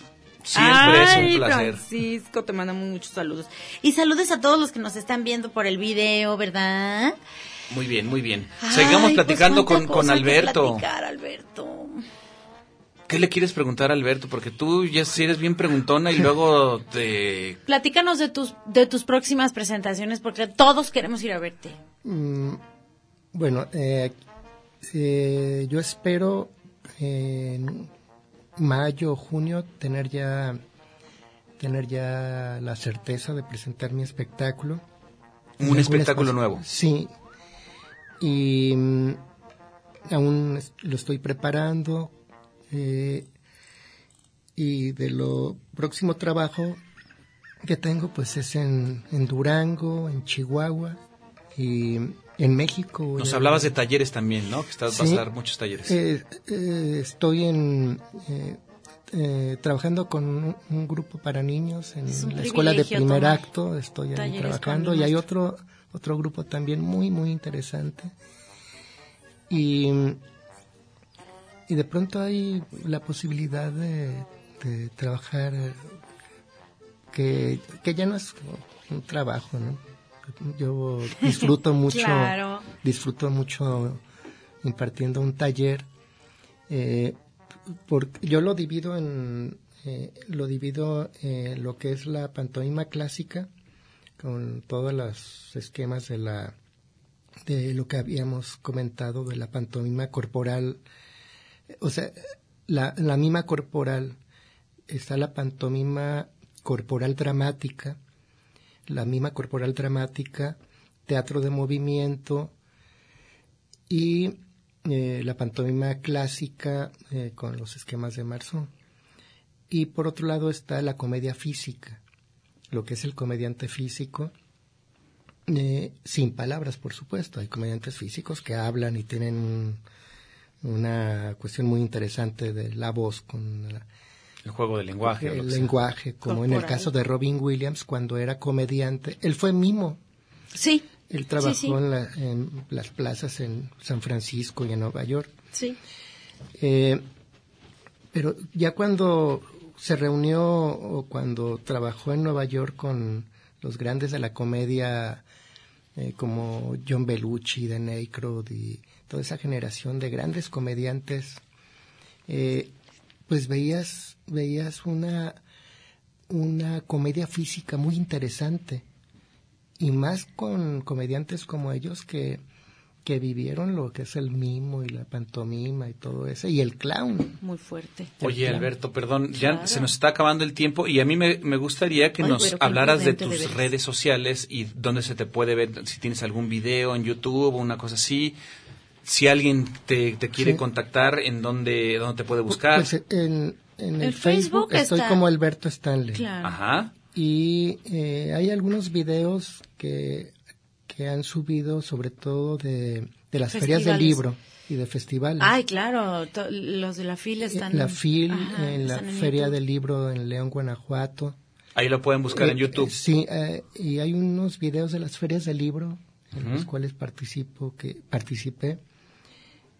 Siempre es un placer. Francisco, te mandamos muchos saludos. Y saludos a todos los que nos están viendo por el video, ¿verdad? Muy bien, muy bien. Ay, Sigamos pues, platicando cuánta con, con Alberto. platicar, Alberto. ¿Qué le quieres preguntar a Alberto? Porque tú ya eres bien preguntona y luego te... Platícanos de tus, de tus próximas presentaciones porque todos queremos ir a verte. Mm, bueno, eh, eh, yo espero eh, mayo o junio tener ya tener ya la certeza de presentar mi espectáculo. Un espectáculo nuevo. Sí. Y mm, aún lo estoy preparando. eh, y de lo próximo trabajo que tengo, pues es en, en Durango, en Chihuahua y en México. Nos a- hablabas de talleres también, ¿no? Que estás, vas Sí. a dar muchos talleres. Eh, eh, estoy en eh, eh, trabajando con un, un grupo para niños en Es la escuela de primer tomar acto. Estoy ahí trabajando y hay otro otro grupo también muy muy interesante. Y y de pronto hay la posibilidad de, de trabajar eh, que, que ya no es un trabajo, ¿no? Yo disfruto mucho, Claro. disfruto mucho impartiendo un taller. eh, yo lo divido en eh, lo divido en lo que es la pantomima clásica con todos los esquemas de la de lo que habíamos comentado de la pantomima corporal o sea, la, la mima corporal, está la pantomima corporal dramática, la mima corporal dramática, teatro de movimiento y eh, la pantomima clásica eh, con los esquemas de Marson. Y por otro lado está la comedia física, lo que es el comediante físico, eh, sin palabras, por supuesto. Hay comediantes físicos que hablan y tienen un- una cuestión muy interesante de la voz con la- El juego del lenguaje. el lenguaje, como en el caso de Robin Williams cuando era comediante. Él fue mimo. Sí. Él trabajó sí. En, la- en las plazas en San Francisco y en Nueva York. Sí. Eh, pero ya cuando se reunió o cuando trabajó en Nueva York con los grandes de la comedia eh, como John Belushi, Dan Aykroyd y toda esa generación de grandes comediantes, eh, pues veías veías una una comedia física muy interesante y más con comediantes como ellos que, que vivieron lo que es el mimo y la pantomima y todo eso, y el clown. Muy fuerte. Oye. Alberto, perdón, ya se nos está acabando el tiempo y a mí me, me gustaría que Ay, nos hablaras de tus redes sociales y dónde se te puede ver, si tienes algún video en YouTube o una cosa así. Si alguien te, te quiere Sí. contactar, ¿en dónde, dónde te puede buscar? Pues en, en el, El Facebook Facebook, estoy está- como Alberto Stanley. Claro. Ajá. Y eh, hay algunos videos que, que han subido sobre todo de, de las ferias del libro y de festivales. Ay, claro, to- los de la fila están... la FIL, Ajá, en la en Feria YouTube. del Libro en León, Guanajuato. Ahí lo pueden buscar en Eh, YouTube. eh, sí, eh, y hay unos videos de las ferias del libro en Ujú. los cuales participo, que participé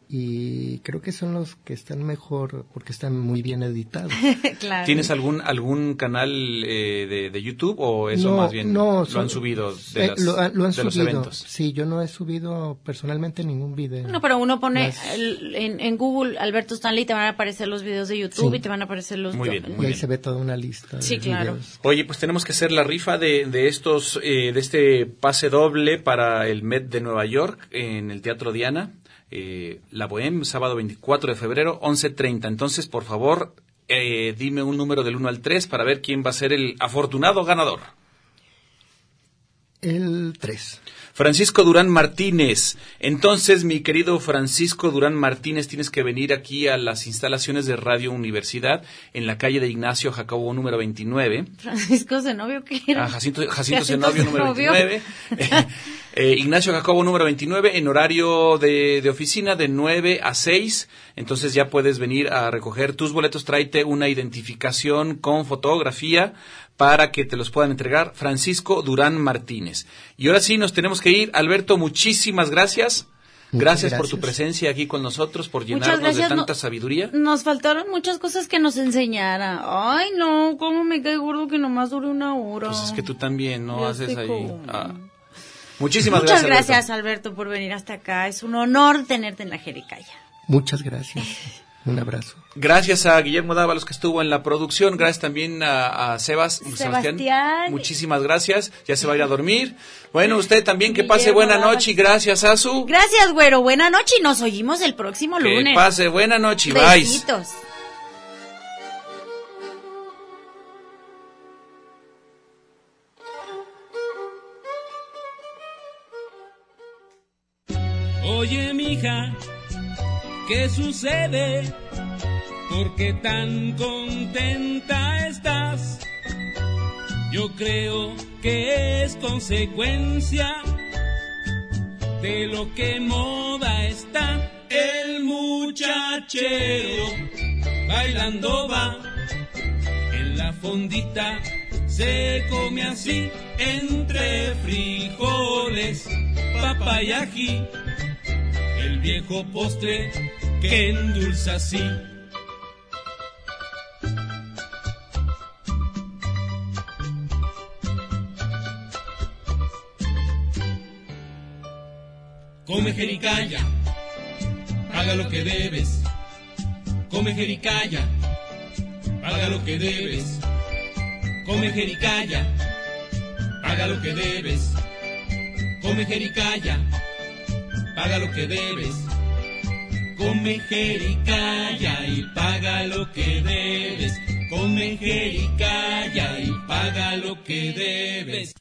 y creo que son los que están mejor porque están muy bien editados. claro. ¿Tienes algún algún canal eh, de, de YouTube o eso No, más bien no, lo son- han subido de, Eh, las- lo, han- lo han de los eventos? Sí, yo no he subido personalmente ningún video. No, pero uno pone el- en, en Google Alberto Stanley te van a aparecer los videos de YouTube Sí. y te van a aparecer los... Muy bien, y muy ahí bien. se ve toda una lista. Sí, de claro. videos. Oye, pues tenemos que hacer la rifa de, de estos, eh, de este pase doble para el Met de Nueva York en el Teatro Diana, eh, La Bohème, sábado 24 de febrero, 11.30. Entonces, por favor, eh, dime un número del 1 al 3 para ver quién va a ser el afortunado ganador. El 3. Francisco Durán Martínez. Entonces, mi querido Francisco Durán Martínez, tienes que venir aquí a las instalaciones de Radio Universidad en la calle de Ignacio Jacobo número 29. Francisco Zenobio, ¿qué era? Ah, Jacinto, Jacinto Jacinto Zenobio, número Zenobio. 29. Eh, Ignacio Jacobo, número 29, en horario de, de oficina de 9 a 6. Entonces ya puedes venir a recoger tus boletos. Tráete una identificación con fotografía para que te los puedan entregar. Francisco Durán Martínez. Y ahora sí, nos tenemos que ir. Alberto, muchísimas gracias. Gracias, por tu gracias. presencia aquí con nosotros, por llenarnos gracias, de tanta no- sabiduría. Nos faltaron muchas cosas que nos enseñara. Ay, no, cómo me cae gordo que nomás dure una hora. Pues es que tú también, ¿no? Ya Haces ahí. Ah. Muchísimas Muchas gracias. Alberto. gracias, Alberto, por venir hasta acá. Es un honor tenerte en la Jericaya. Muchas gracias. Un abrazo. Gracias a Guillermo Dávalos que estuvo en la producción. Gracias también a, a Sebas. Sebastián. Muchísimas gracias. Ya se va a ir a dormir. Bueno, usted también que pase Guillermo buena Dávalos. noche y gracias a su. Gracias, güero. Buena noche y nos oímos el próximo Que lunes. pase buena noche y bye. ¿Qué sucede? ¿Por qué tan contenta estás? Yo creo que es consecuencia de lo que moda está. El muchachero bailando va en la fondita. Se come así entre frijoles, papa y ají el viejo postre que endulza así. Come jericaya, paga lo que debes. Come jericaya, paga lo que debes. Come jericaya, paga lo que debes. Come jericaya paga lo que debes. Come jericaya y paga lo que debes. Come jericaya y paga lo que debes.